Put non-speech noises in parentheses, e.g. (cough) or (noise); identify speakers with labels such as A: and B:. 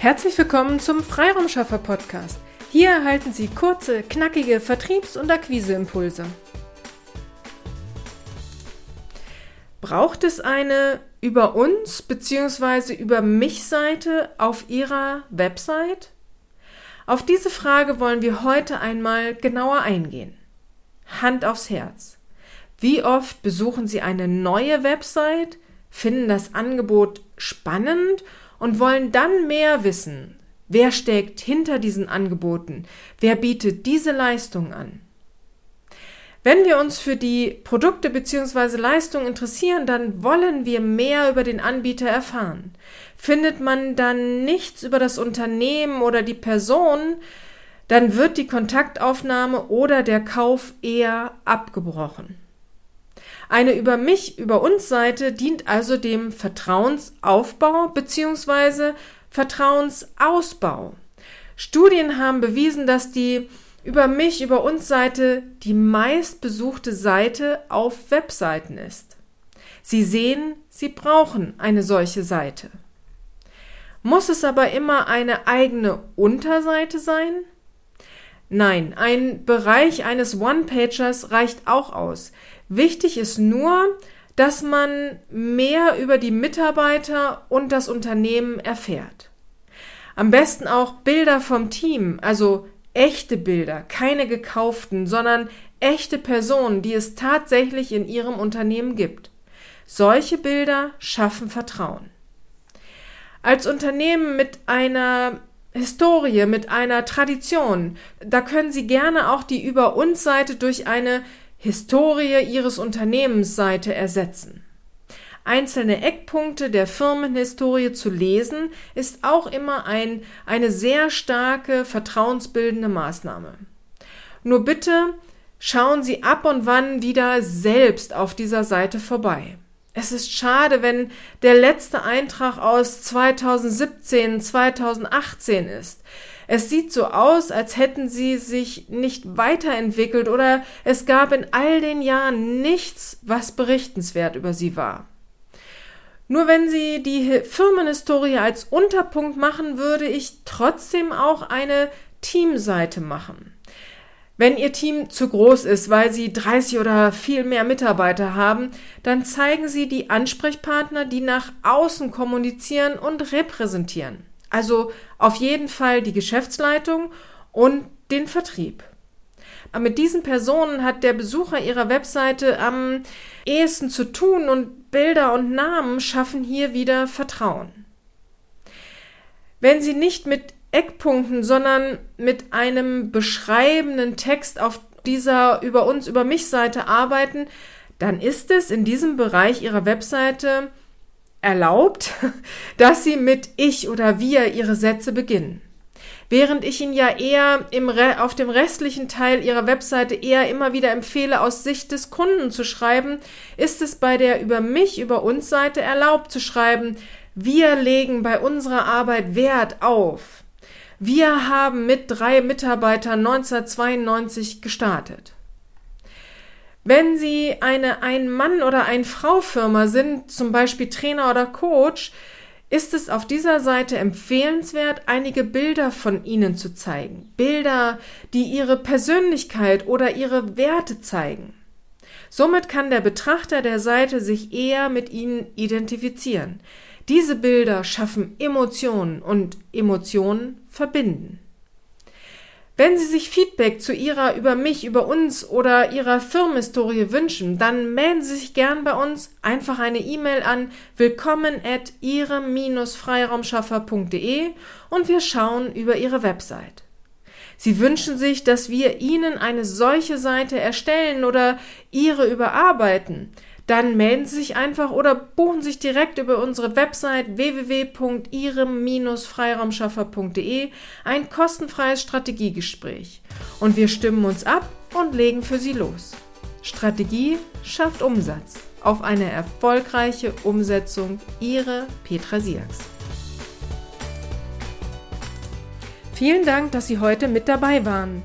A: Herzlich willkommen zum Freiraumschaffer Podcast. Hier erhalten Sie kurze, knackige Vertriebs- und Akquiseimpulse. Braucht es eine über uns bzw. über mich Seite auf Ihrer Website? Auf diese Frage wollen wir heute einmal genauer eingehen. Hand aufs Herz. Wie oft besuchen Sie eine neue Website, finden das Angebot spannend und wollen dann mehr wissen. Wer steckt hinter diesen Angeboten? Wer bietet diese Leistung an? Wenn wir uns für die Produkte bzw. Leistungen interessieren, dann wollen wir mehr über den Anbieter erfahren. Findet man dann nichts über das Unternehmen oder die Person, dann wird die Kontaktaufnahme oder der Kauf eher abgebrochen. Eine über mich, über uns Seite dient also dem Vertrauensaufbau bzw. Vertrauensausbau. Studien haben bewiesen, dass die über mich, über uns Seite die meistbesuchte Seite auf Webseiten ist. Sie sehen, Sie brauchen eine solche Seite. Muss es aber immer eine eigene Unterseite sein? Nein, ein Bereich eines One-Pagers reicht auch aus. Wichtig ist nur, dass man mehr über die Mitarbeiter und das Unternehmen erfährt. Am besten auch Bilder vom Team, also echte Bilder, keine gekauften, sondern echte Personen, die es tatsächlich in ihrem Unternehmen gibt. Solche Bilder schaffen Vertrauen. Als Unternehmen mit einer Historie, mit einer Tradition, da können Sie gerne auch die Über uns Seite durch eine Historie Ihres Unternehmens Seite ersetzen. Einzelne Eckpunkte der Firmenhistorie zu lesen, ist auch immer ein, eine sehr starke vertrauensbildende Maßnahme. Nur bitte schauen Sie ab und wann wieder selbst auf dieser Seite vorbei. Es ist schade, wenn der letzte Eintrag aus 2017, 2018 ist. Es sieht so aus, als hätten sie sich nicht weiterentwickelt oder es gab in all den Jahren nichts, was berichtenswert über sie war. Nur wenn sie die Firmenhistorie als Unterpunkt machen, würde ich trotzdem auch eine Teamseite machen. Wenn Ihr Team zu groß ist, weil Sie 30 oder viel mehr Mitarbeiter haben, dann zeigen Sie die Ansprechpartner, die nach außen kommunizieren und repräsentieren. Also auf jeden Fall die Geschäftsleitung und den Vertrieb. Aber mit diesen Personen hat der Besucher ihrer Webseite am ehesten zu tun und Bilder und Namen schaffen hier wieder Vertrauen. Wenn Sie nicht mit Eckpunkten, sondern mit einem beschreibenden Text auf dieser über uns, über mich Seite arbeiten, dann ist es in diesem Bereich Ihrer Webseite erlaubt, (laughs) dass sie mit ich oder wir ihre Sätze beginnen. Während ich Ihnen ja eher im auf dem restlichen Teil Ihrer Webseite eher immer wieder empfehle, aus Sicht des Kunden zu schreiben, ist es bei der über mich, über uns Seite erlaubt zu schreiben, wir legen bei unserer Arbeit Wert auf. Wir haben mit drei Mitarbeitern 1992 gestartet. Wenn Sie eine Ein-Mann- oder Ein-Frau-Firma sind, zum Beispiel Trainer oder Coach, ist es auf dieser Seite empfehlenswert, einige Bilder von Ihnen zu zeigen. Bilder, die Ihre Persönlichkeit oder Ihre Werte zeigen. Somit kann der Betrachter der Seite sich eher mit Ihnen identifizieren. Diese Bilder schaffen Emotionen und Emotionen verbinden. Wenn Sie sich Feedback zu Ihrer über mich, über uns oder Ihrer Firmenhistorie wünschen, dann melden Sie sich gern bei uns. Einfach eine E-Mail an willkommen at ihrem-freiraumschaffer.de und wir schauen über Ihre Website. Sie wünschen sich, dass wir Ihnen eine solche Seite erstellen oder Ihre überarbeiten dann melden Sie sich einfach oder buchen sich direkt über unsere Website www.ihrem-freiraumschaffer.de ein kostenfreies Strategiegespräch. Und wir stimmen uns ab und legen für Sie los. Strategie schafft Umsatz. Auf eine erfolgreiche Umsetzung. Ihre Petra Siaks. Vielen Dank, dass Sie heute mit dabei waren.